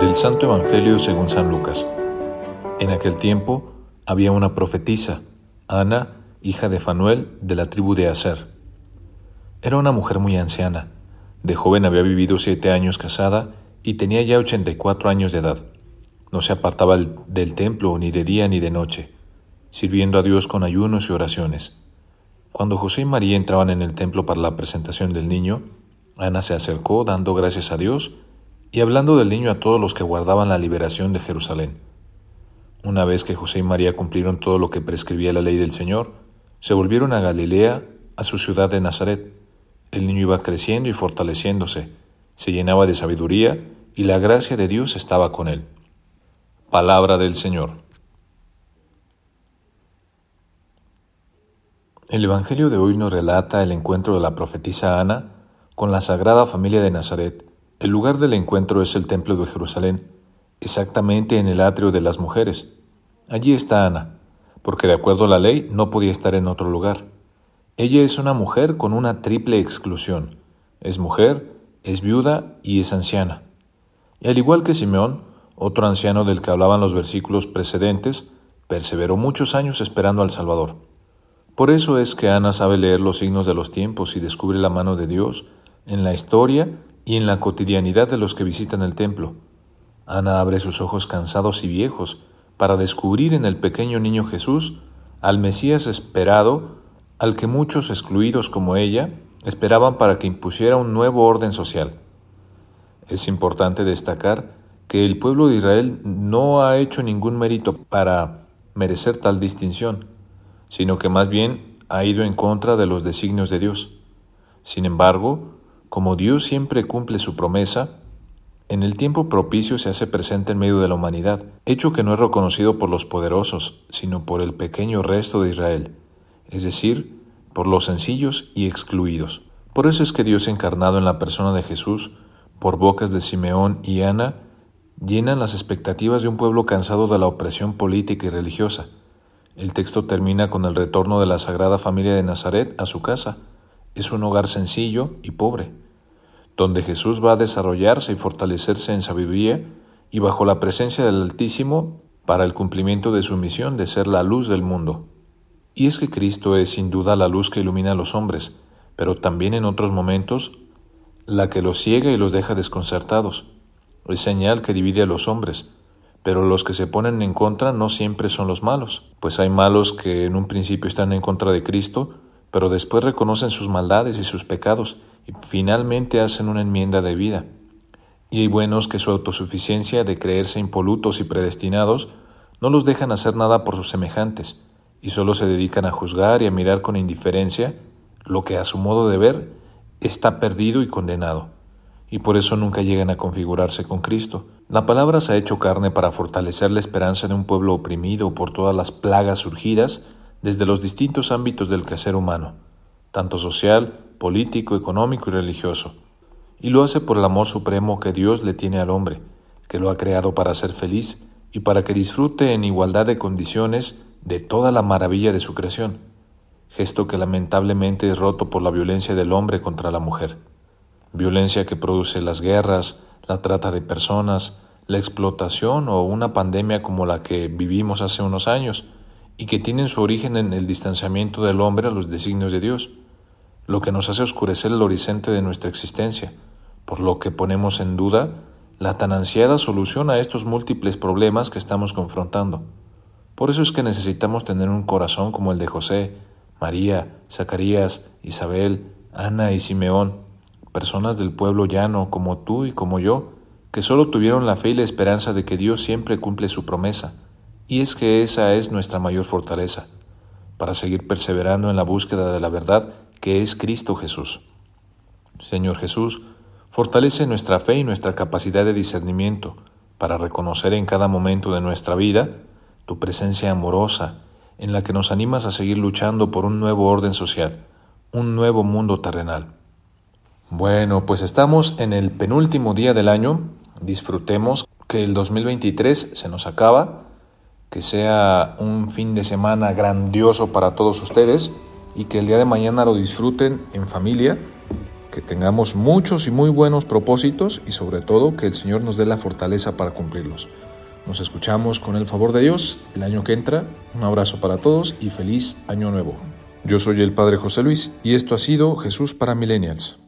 Del Santo Evangelio según San Lucas. En aquel tiempo había una profetisa, Ana, hija de Fanuel, de la tribu de Aser. Era una mujer muy anciana. De joven había vivido siete años casada y tenía ya ochenta y cuatro años de edad. No se apartaba del templo ni de día ni de noche, sirviendo a Dios con ayunos y oraciones. Cuando José y María entraban en el templo para la presentación del niño, Ana se acercó dando gracias a Dios y hablando del niño a todos los que guardaban la liberación de Jerusalén. Una vez que José y María cumplieron todo lo que prescribía la ley del Señor, se volvieron a Galilea, a su ciudad de Nazaret. El niño iba creciendo y fortaleciéndose, se llenaba de sabiduría y la gracia de Dios estaba con él. Palabra del Señor. El Evangelio de hoy nos relata el encuentro de la profetisa Ana con la Sagrada Familia de Nazaret. El lugar del encuentro es el Templo de Jerusalén, exactamente en el atrio de las mujeres. Allí está Ana, porque de acuerdo a la ley no podía estar en otro lugar. Ella es una mujer con una triple exclusión. Es mujer, es viuda y es anciana. Y al igual que Simeón, otro anciano del que hablaban los versículos precedentes, perseveró muchos años esperando al Salvador. Por eso es que Ana sabe leer los signos de los tiempos y descubre la mano de Dios en la historia y en la cotidianidad de los que visitan el templo. Ana abre sus ojos cansados y viejos para descubrir en el pequeño niño Jesús al Mesías esperado, al que muchos excluidos como ella esperaban para que impusiera un nuevo orden social. Es importante destacar que el pueblo de Israel no ha hecho ningún mérito para merecer tal distinción, sino que más bien ha ido en contra de los designios de Dios. Sin embargo, como Dios siempre cumple su promesa, en el tiempo propicio se hace presente en medio de la humanidad, hecho que no es reconocido por los poderosos, sino por el pequeño resto de Israel, es decir, por los sencillos y excluidos. Por eso es que Dios encarnado en la persona de Jesús, por bocas de Simeón y Ana, llenan las expectativas de un pueblo cansado de la opresión política y religiosa. El texto termina con el retorno de la Sagrada Familia de Nazaret a su casa, es un hogar sencillo y pobre, donde Jesús va a desarrollarse y fortalecerse en sabiduría y bajo la presencia del Altísimo para el cumplimiento de su misión de ser la luz del mundo. Y es que Cristo es sin duda la luz que ilumina a los hombres, pero también en otros momentos la que los ciega y los deja desconcertados. Es señal que divide a los hombres, pero los que se ponen en contra no siempre son los malos, pues hay malos que en un principio están en contra de Cristo, pero después reconocen sus maldades y sus pecados y finalmente hacen una enmienda de vida. Y hay buenos que su autosuficiencia de creerse impolutos y predestinados no los dejan hacer nada por sus semejantes y solo se dedican a juzgar y a mirar con indiferencia lo que a su modo de ver está perdido y condenado, y por eso nunca llegan a configurarse con Cristo. La palabra se ha hecho carne para fortalecer la esperanza de un pueblo oprimido por todas las plagas surgidas desde los distintos ámbitos del quehacer humano, tanto social, político, económico y religioso, y lo hace por el amor supremo que Dios le tiene al hombre, que lo ha creado para ser feliz y para que disfrute en igualdad de condiciones de toda la maravilla de su creación, gesto que lamentablemente es roto por la violencia del hombre contra la mujer, violencia que produce las guerras, la trata de personas, la explotación o una pandemia como la que vivimos hace unos años, y que tienen su origen en el distanciamiento del hombre a los designios de Dios, lo que nos hace oscurecer el horizonte de nuestra existencia, por lo que ponemos en duda la tan ansiada solución a estos múltiples problemas que estamos confrontando. Por eso es que necesitamos tener un corazón como el de José, María, Zacarías, Isabel, Ana y Simeón, personas del pueblo llano como tú y como yo, que solo tuvieron la fe y la esperanza de que Dios siempre cumple su promesa, y es que esa es nuestra mayor fortaleza, para seguir perseverando en la búsqueda de la verdad que es Cristo Jesús. Señor Jesús, fortalece nuestra fe y nuestra capacidad de discernimiento para reconocer en cada momento de nuestra vida tu presencia amorosa en la que nos animas a seguir luchando por un nuevo orden social, un nuevo mundo terrenal. Bueno, pues estamos en el penúltimo día del año, disfrutemos que el 2023 se nos acaba que sea un fin de semana grandioso para todos ustedes y que el día de mañana lo disfruten en familia que tengamos muchos y muy buenos propósitos y sobre todo que el Señor nos dé la fortaleza para cumplirlos. Nos escuchamos con el favor de Dios el año que entra. Un abrazo para todos y feliz año nuevo. Yo soy el Padre José Luis y esto ha sido Jesús para Millennials.